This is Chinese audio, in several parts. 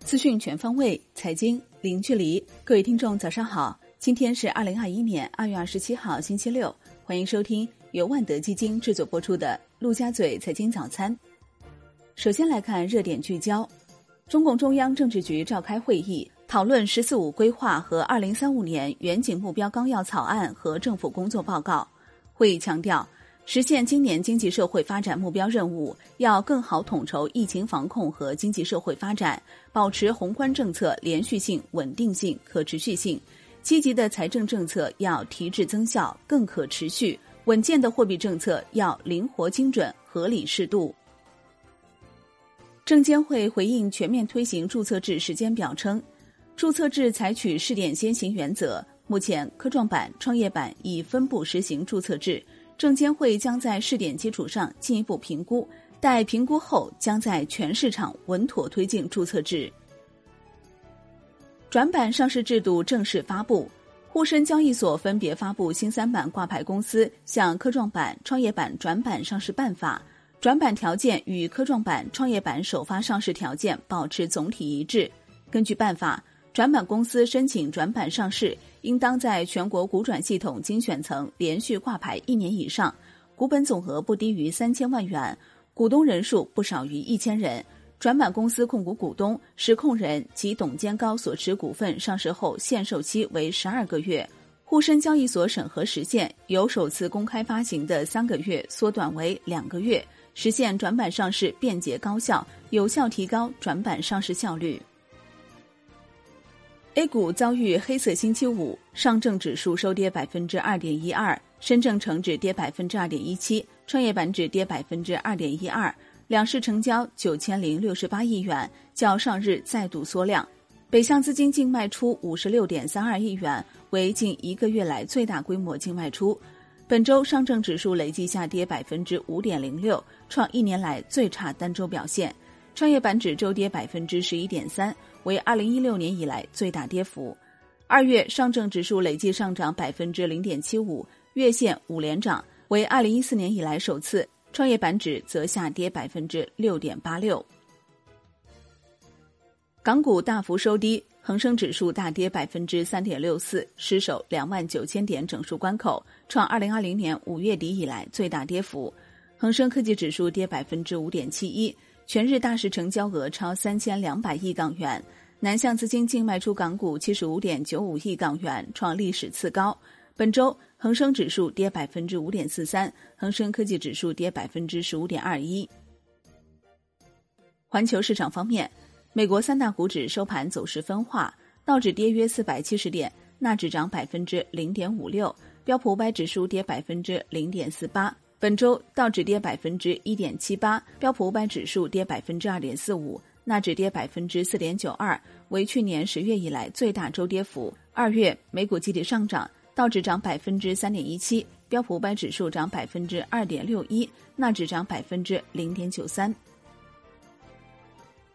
资讯全方位，财经零距离。各位听众，早上好！今天是二零二一年二月二十七号，星期六。欢迎收听由万德基金制作播出的《陆家嘴财经早餐》。首先来看热点聚焦：中共中央政治局召开会议，讨论“十四五”规划和二零三五年远景目标纲要草案和政府工作报告。会议强调。实现今年经济社会发展目标任务，要更好统筹疫情防控和经济社会发展，保持宏观政策连续性、稳定性、可持续性。积极的财政政策要提质增效、更可持续；稳健的货币政策要灵活精准、合理适度。证监会回应全面推行注册制时间表称，注册制采取试点先行原则，目前科创板、创业板已分步实行注册制。证监会将在试点基础上进一步评估，待评估后将在全市场稳妥推进注册制。转板上市制度正式发布，沪深交易所分别发布新三板挂牌公司向科创板、创业板转板上市办法，转板条件与科创板、创业板首发上市条件保持总体一致。根据办法。转板公司申请转板上市，应当在全国股转系统精选层连续挂牌一年以上，股本总额不低于三千万元，股东人数不少于一千人。转板公司控股股东、实控人及董监高所持股份上市后限售期为十二个月，沪深交易所审核时限由首次公开发行的三个月缩短为两个月，实现转板上市便捷高效，有效提高转板上市效率。A 股遭遇黑色星期五，上证指数收跌百分之二点一二，深证成指跌百分之二点一七，创业板指跌百分之二点一二，两市成交九千零六十八亿元，较上日再度缩量。北向资金净卖出五十六点三二亿元，为近一个月来最大规模净卖出。本周上证指数累计下跌百分之五点零六，创一年来最差单周表现。创业板指周跌百分之十一点三。为二零一六年以来最大跌幅。二月上证指数累计上涨百分之零点七五，月线五连涨，为二零一四年以来首次。创业板指则下跌百分之六点八六。港股大幅收低，恒生指数大跌百分之三点六四，失守两万九千点整数关口，创二零二零年五月底以来最大跌幅。恒生科技指数跌百分之五点七一。全日大市成交额超三千两百亿港元，南向资金净卖出港股七十五点九五亿港元，创历史次高。本周恒生指数跌百分之五点四三，恒生科技指数跌百分之十五点二一。环球市场方面，美国三大股指收盘走势分化，道指跌约四百七十点，纳指涨百分之零点五六，标普五百指数跌百分之零点四八。本周道指跌百分之一点七八，标普五百指数跌百分之二点四五，纳指跌百分之四点九二，为去年十月以来最大周跌幅。二月美股集体上涨，道指涨百分之三点一七，标普五百指数涨百分之二点六一，纳指涨百分之零点九三。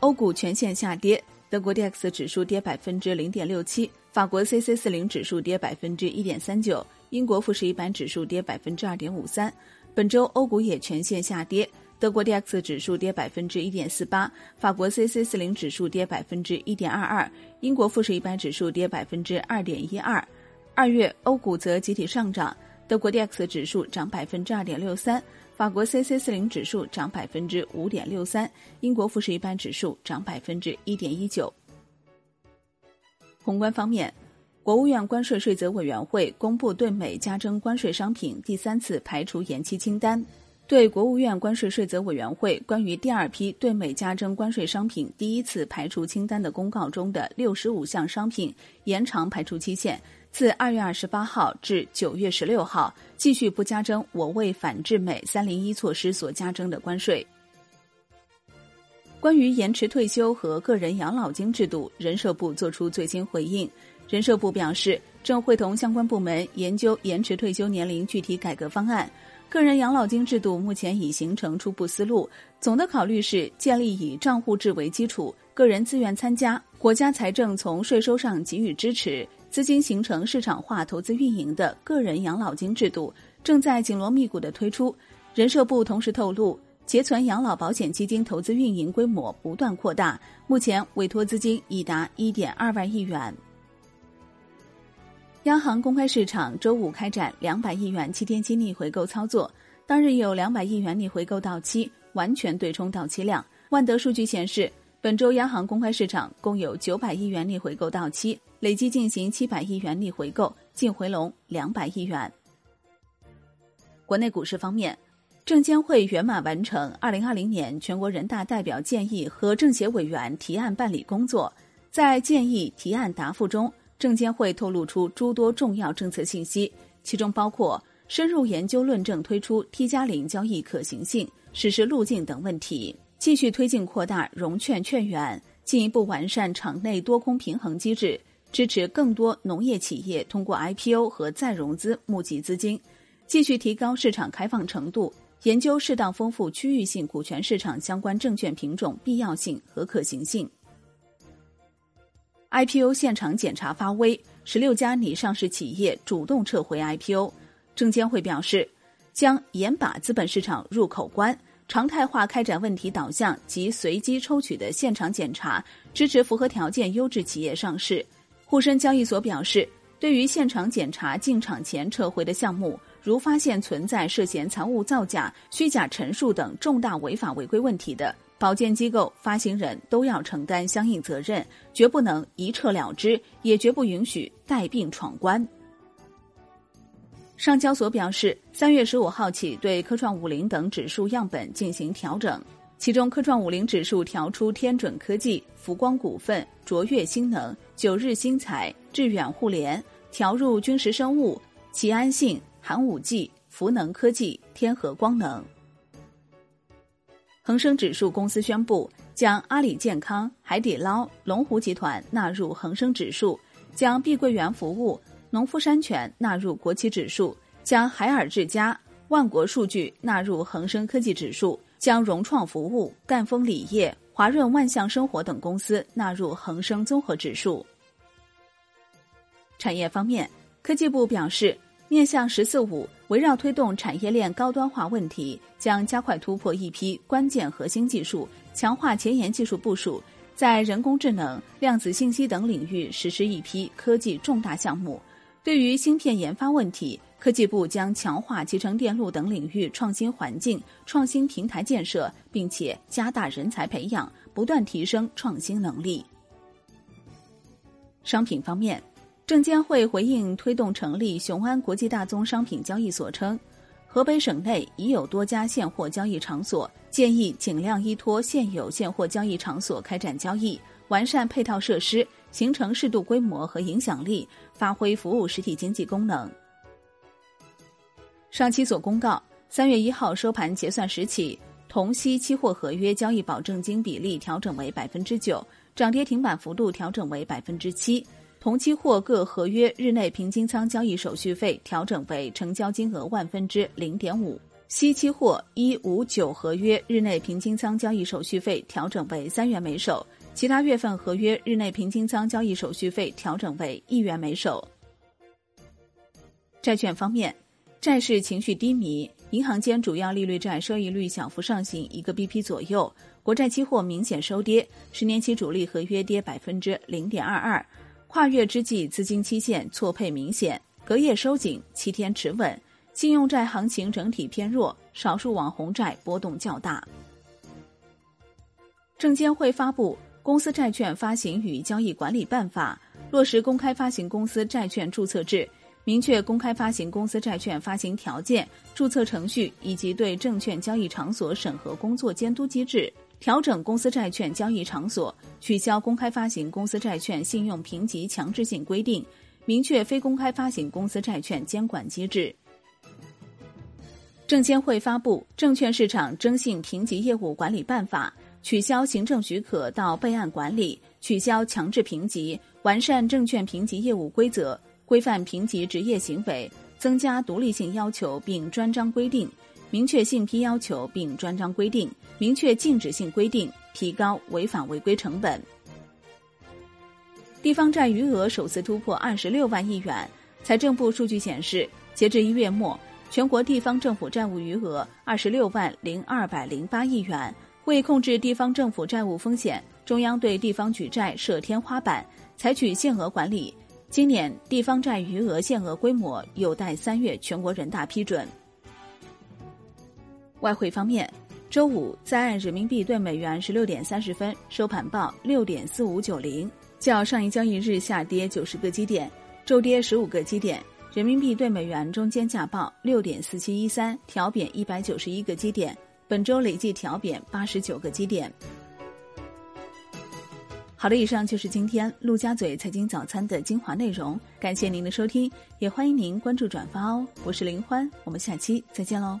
欧股全线下跌，德国 D X 指数跌百分之零点六七，法国 C C 四零指数跌百分之一点三九，英国富时一百指数跌百分之二点五三。本周欧股也全线下跌，德国 D X 指数跌百分之一点四八，法国 C C 四零指数跌百分之一点二二，英国富时一百指数跌百分之二点一二。二月欧股则集体上涨，德国 D X 指数涨百分之二点六三，法国 C C 四零指数涨百分之五点六三，英国富时一百指数涨百分之一点一九。宏观方面。国务院关税税则委员会公布对美加征关税商品第三次排除延期清单，对国务院关税税则委员会关于第二批对美加征关税商品第一次排除清单的公告中的六十五项商品延长排除期限，自二月二十八号至九月十六号，继续不加征我为反制美三零一措施所加征的关税。关于延迟退休和个人养老金制度，人社部作出最新回应。人社部表示，正会同相关部门研究延迟退休年龄具体改革方案。个人养老金制度目前已形成初步思路，总的考虑是建立以账户制为基础，个人自愿参加，国家财政从税收上给予支持，资金形成市场化投资运营的个人养老金制度，正在紧锣密鼓的推出。人社部同时透露，结存养老保险基金投资运营规模不断扩大，目前委托资金已达一点二万亿元。央行公开市场周五开展两百亿元七天期逆回购操作，当日有两百亿元逆回购到期，完全对冲到期量。万德数据显示，本周央行公开市场共有九百亿元逆回购到期，累计进行七百亿元逆回购，净回笼两百亿元。国内股市方面。证监会圆满完成二零二零年全国人大代表建议和政协委员提案办理工作。在建议提案答复中，证监会透露出诸多重要政策信息，其中包括深入研究论证推出 T 加零交易可行性、实施路径等问题，继续推进扩大融券券源，进一步完善场内多空平衡机制，支持更多农业企业通过 IPO 和再融资募集资金，继续提高市场开放程度。研究适当丰富区域性股权市场相关证券品种必要性和可行性。IPO 现场检查发威，十六家拟上市企业主动撤回 IPO。证监会表示，将严把资本市场入口关，常态化开展问题导向及随机抽取的现场检查，支持符合条件优质企业上市。沪深交易所表示，对于现场检查进场前撤回的项目。如发现存在涉嫌财务造假、虚假陈述等重大违法违规问题的，保荐机构、发行人都要承担相应责任，绝不能一撤了之，也绝不允许带病闯关。上交所表示，三月十五号起对科创五零等指数样本进行调整，其中科创五零指数调出天准科技、福光股份、卓越新能、九日新材、致远互联，调入军实生物、齐安信。寒武纪、福能科技、天合光能。恒生指数公司宣布，将阿里健康、海底捞、龙湖集团纳入恒生指数，将碧桂园服务、农夫山泉纳入国企指数，将海尔智家、万国数据纳入恒生科技指数，将融创服务、赣锋锂业、华润万象生活等公司纳入恒生综合指数。产业方面，科技部表示。面向“十四五”，围绕推动产业链高端化问题，将加快突破一批关键核心技术，强化前沿技术部署，在人工智能、量子信息等领域实施一批科技重大项目。对于芯片研发问题，科技部将强化集成电路等领域创新环境、创新平台建设，并且加大人才培养，不断提升创新能力。商品方面。证监会回应推动成立雄安国际大宗商品交易所称，河北省内已有多家现货交易场所，建议尽量依托现有现货交易场所开展交易，完善配套设施，形成适度规模和影响力，发挥服务实体经济功能。上期所公告，三月一号收盘结算时起，同期期货合约交易保证金比例调整为百分之九，涨跌停板幅度调整为百分之七。同期货各合约日内平均仓交易手续费调整为成交金额万分之零点五，西期货一五九合约日内平均仓交易手续费调整为三元每手，其他月份合约日内平均仓交易手续费调整为一元每手。债券方面，债市情绪低迷，银行间主要利率债收益率小幅上行一个 BP 左右，国债期货明显收跌，十年期主力合约跌百分之零点二二。跨越之际，资金期限错配明显，隔夜收紧，七天持稳。信用债行情整体偏弱，少数网红债波动较大。证监会发布《公司债券发行与交易管理办法》，落实公开发行公司债券注册制，明确公开发行公司债券发行条件、注册程序以及对证券交易场所审核工作监督机制。调整公司债券交易场所，取消公开发行公司债券信用评级强制性规定，明确非公开发行公司债券监管机制。证监会发布《证券市场征信评级业务管理办法》，取消行政许可到备案管理，取消强制评级，完善证券评级业务规则，规范评级职业行为，增加独立性要求并专章规定。明确信批要求并专章规定，明确禁止性规定，提高违法违规成本。地方债余额首次突破二十六万亿元。财政部数据显示，截至一月末，全国地方政府债务余额二十六万零二百零八亿元。为控制地方政府债务风险，中央对地方举债设天花板，采取限额管理。今年地方债余额限额规模有待三月全国人大批准。外汇方面，周五在岸人民币对美元十六点三十分收盘报六点四五九零，较上一交易日下跌九十个基点，周跌十五个基点。人民币对美元中间价报六点四七一三，调贬一百九十一个基点。本周累计调贬八十九个基点。好的，以上就是今天陆家嘴财经早餐的精华内容，感谢您的收听，也欢迎您关注转发哦。我是林欢，我们下期再见喽。